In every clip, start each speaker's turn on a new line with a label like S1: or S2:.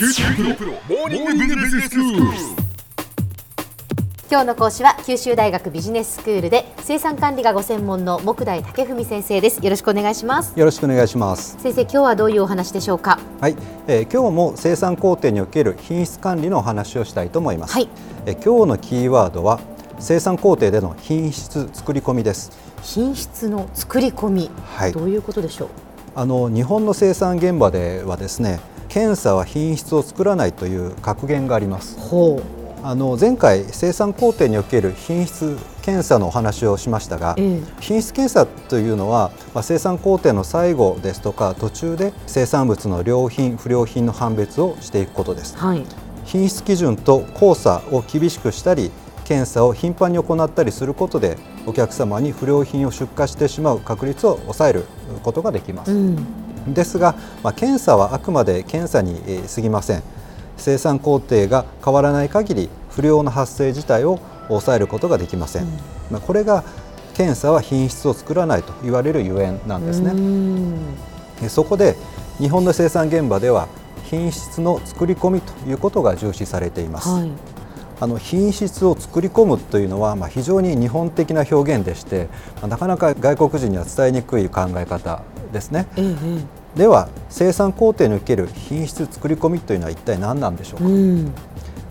S1: 九州大学モーニングビジネススクール。
S2: 今日の講師は九州大学ビジネススクールで生産管理がご専門の木大武文先生ですよろしくお願いします
S3: よろしくお願いします。
S2: 先生今日はどういうお話でしょうか？
S3: はい、えー今日も生産工程における品質管理のお話をしたいと思います。
S2: はい
S3: えー今日のキーワードは生産工程での品質作り込みです。
S2: 品質の作り込み、
S3: はい
S2: どういうことでしょう？
S3: あの日本の生産現場ではですね、検査は品質を作らないという格言があります。
S2: ほ
S3: あの前回生産工程における品質検査のお話をしましたが、
S2: ええ
S3: 品質検査というのは、まあ、生産工程の最後ですとか途中で生産物の良品不良品の判別をしていくことです。
S2: はい
S3: 品質基準と交差を厳しくしたり検査を頻繁に行ったりすることでお客様に不良品を出荷してしまう確率を抑えることができます。
S2: うん
S3: ですが、まあ、検査はあくまで検査にえー過ぎません。生産工程が変わらない限り不良の発生自体を抑えることができません、まあ、これが検査は品質を作らないと言われるゆえんなんですね、そこで日本の生産現場では品質の作り込みということが重視されています、
S2: はい。
S3: あの品質を作り込むというのは、まあ、非常に日本的な表現でして、まあなかなか外国人には伝えにくい考え方ですね。
S2: えええ
S3: では生産工程における品質作り込みというのは一体何なんでしょうか、
S2: えうん。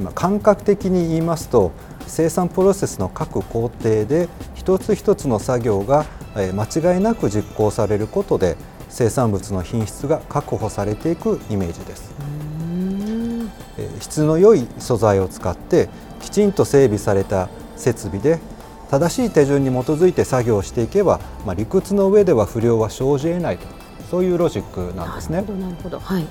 S3: まあ感覚的に言いますと生産プロセスの各工程で一つ一つの作業がえー間違いなく実行されることで生産物の品質が確保されていくイメージです。質の良い素材を使ってきちんと整備された設備で正しい手順に基づいて作業していけば、まあ、理屈の上では不良は生じ得ないとそういうロジックなんですね。
S2: なるほ。どなるほど。はい。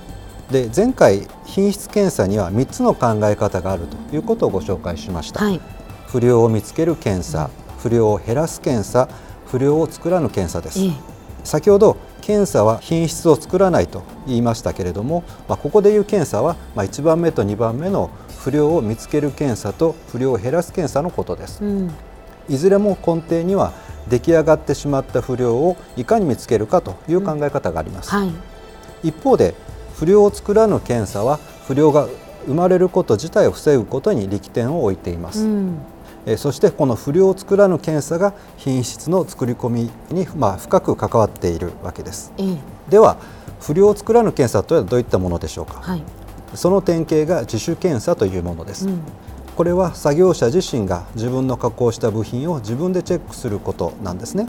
S3: で前回品質検査には3つの考え方があるということをご紹介しました、
S2: はい。
S3: 不良を見つける検査不良を減らす検査不良を作らぬ検査です、
S2: ええ。
S3: 先ほど検査は品質を作らないと言いましたけれども、まあ、ここでいう検査は、まあ、1番目と2番目の不良を見つける検査と不良を減らす検査のことです。
S2: うん。
S3: いずれも根底には出来上がってしまった不良をいかに見つけるかという考え方があります、
S2: はい。
S3: 一方で不良を作らぬ検査は不良が生まれること自体を防ぐことに力点を置いています、
S2: うん。
S3: えーそしてこの不良を作らぬ検査が品質の作り込みに、まあ、深く関わっているわけです。
S2: ええ。
S3: では不良を作らぬ検査とはどういったものでしょうか？
S2: はい。
S3: その典型が自主検査というものです、
S2: うん
S3: これは作業者自身が自分の加工した部品を自分でチェックすることなんですね。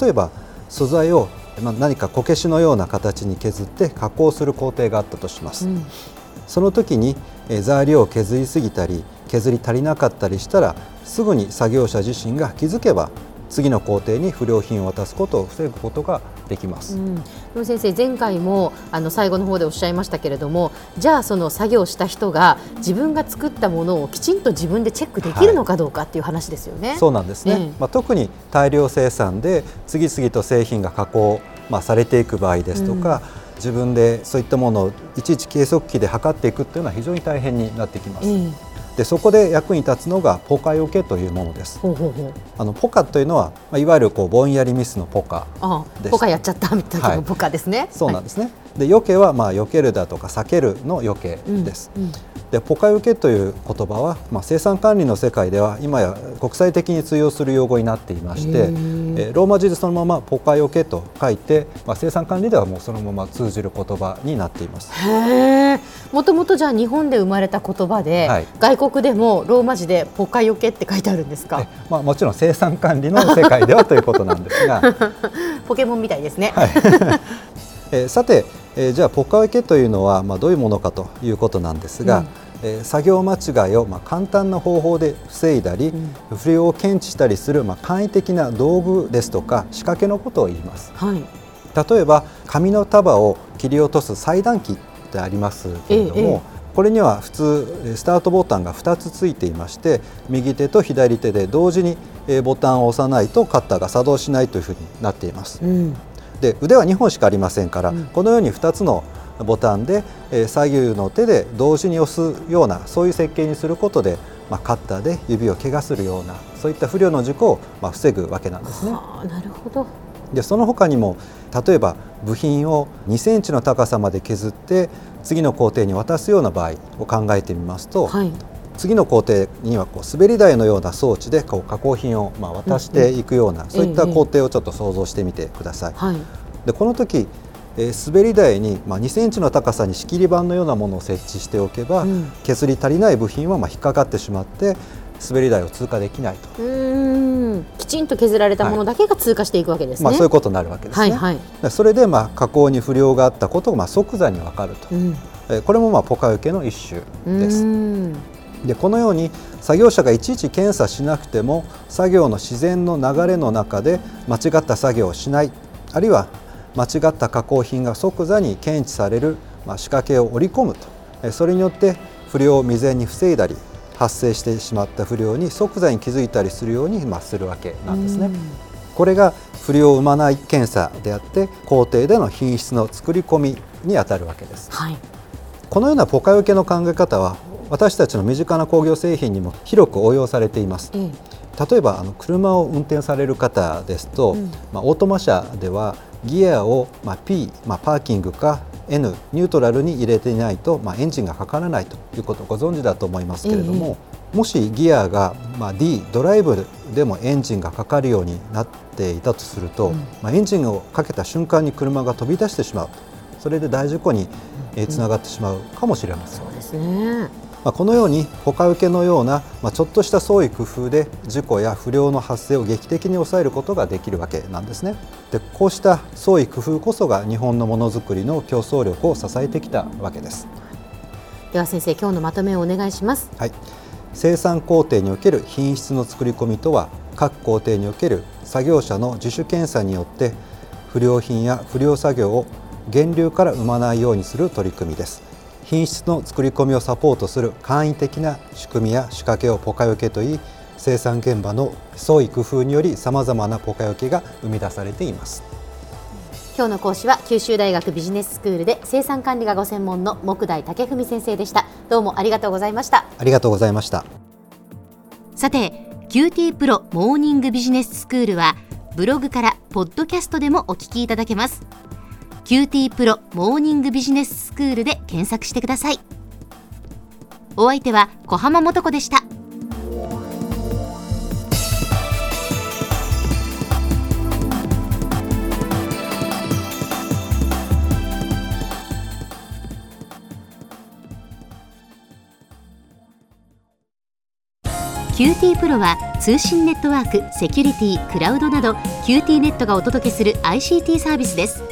S3: 例えば素材をまあ何かこけしのような形に削って加工する工程があったとします、
S2: うん。
S3: その時にえー材料を削りすぎたり削り足りなかったりしたらすぐに作業者自身が気づけば次の工程に不良品を渡すことを防ぐことができます、
S2: うん、先生前回もあの最後の方でおっしゃいましたけれどもじゃあその作業した人が自分が作ったものをきちんと自分でチェックできるのかどうかっていう話ですよね。
S3: そうなんですね、
S2: ええ。
S3: まあ、特に大量生産で次々と製品が加工、まあ、されていく場合ですとか、自分でそういったものをいちいち計測器で測っていくっていうのは非常に大変になってきます、
S2: ええ
S3: でそこで役に立つのがポカよけというものです。
S2: ほうほうほう。
S3: あのポカというのは、まあ、いわゆるこうぼんやりミスのポカ
S2: あ
S3: です。
S2: ポカやっちゃったみたい
S3: は
S2: ないポカですね。
S3: そうなんですね、でよけはまあ避けるだとか避けるのよけ
S2: はい
S3: です、
S2: うんうん。
S3: でポカよけという言葉は、まあ、生産管理の世界では今や国際的に通用する用語になっていまして、
S2: へ
S3: えローマ字でそのままポカよけと書いて、まあ、生産管理ではもうそのまま通じる言葉になっています。
S2: もともとじゃあ日本で生まれた言葉で、
S3: はい。
S2: 外国でもローマ字でポカよけって書いてあるんですか？
S3: え。まあ、もちろん生産管理の世界ではということなんですが、
S2: ポケモンみたいですね。
S3: えーさて、えーじゃあポカよけというのは、まあ、どういうものかということなんですが、
S2: うん
S3: えー作業間違いを、まあ、簡単な方法で防いだり、不良を検知したりする、まあ、簡易的な道具ですとか仕掛けのことを言います。
S2: はい。
S3: 例えば紙の束を切り落とす裁断機ってありますけれども、
S2: えええ
S3: これには普通えースタートボタンが2つついていまして右手と左手で同時にえーボタンを押さないとカッターが作動しないというふうになっています。
S2: うん。
S3: で腕は2本しかありませんから、
S2: うん
S3: このように2つのボタンで、えー左右の手で同時に押すようなそういう設計にすることで、まあ、カッターで指を怪我するようなそういった不良の事故を、まあ、防ぐわけなんですね。
S2: はあ、なるほど。
S3: でその他にも例えば部品を2センチの高さまで削って次の工程に渡すような場合を考えてみますと、はい、次の工程にはこう滑り台のような装置でこう加工品をまあ渡していくような、うんうん、そういった工程をちょっと想像してみてください。はい、でこの時えー、滑り台に、まあ、2センチの高さに仕切り板のようなものを設置しておけば、うん、削り足りない部品はまあ引っかかってしまって滑り台を通過できないと。
S2: うん。きちんと削られたものだけが通過していくわけですね、
S3: はい、まあ、そういうことになるわけですね、はいはい、それでまあ加工に不良があったことがまあ即座に分かると、うん、えー、これもまあポカ受けの一種ですでこのように作業者がいちいち検査しなくても作業の自然の流れの中で間違った作業をしないあるいは間違った加工品が即座に検知される、まあ、仕掛けを織り込むと。それによって不良を未然に防いだり発生してしまった不良に即座に気づいたりするように、まあ、するわけなんですね。これが不良を生まない検査であって工程での品質の作り込みにあたるわけです、はい、このようなポカ受けの考え方は私たちの身近な工業製品にも広く応用されています、うん、例えばあの車を運転される方ですと、うん、まあ、オートマ車ではギアを、まあ、P、まあ、パーキングか N ニュートラルに入れていないと、まあ、エンジンがかからないということをご存知だと思いますけれども、えもしギアが、まあ、D ドライブでもエンジンがかかるようになっていたとすると、うん、まあ、エンジンをかけた瞬間に車が飛び出してしまう。それで大事故につながってしまうかもしれません。
S2: そうですね
S3: まあ、このように他受けのような、まあ、ちょっとした創意工夫で事故や不良の発生を劇的に抑えることができるわけなんですね。でこうした創意工夫こそが日本のものづくりの競争力を支えてきたわけです。
S2: では先生今日のまとめをお願いします。
S3: はい。生産工程における品質の作り込みとは各工程における作業者の自主検査によって不良品や不良作業を源流から生まないようにする取り組みです。品質の作り込みをサポートする簡易的な仕組みや仕掛けをポカヨケといい生産現場の創意工夫によりさまざまなポカヨケが生み出されています。
S2: 今日の講師は九州大学ビジネススクールで生産管理がご専門の木大武文先生でした。どうもありがとうございました。
S3: ありがとうございました。
S2: さて QT プロモーニングビジネススクールはブログからポッドキャストでもお聞きいただけます QT プロモーニングビジネススクールで検索してください。お相手は小浜もとこでした。QT プロは通信ネットワーク、セキュリティ、クラウドなど QT ネットがお届けする ICT サービスです。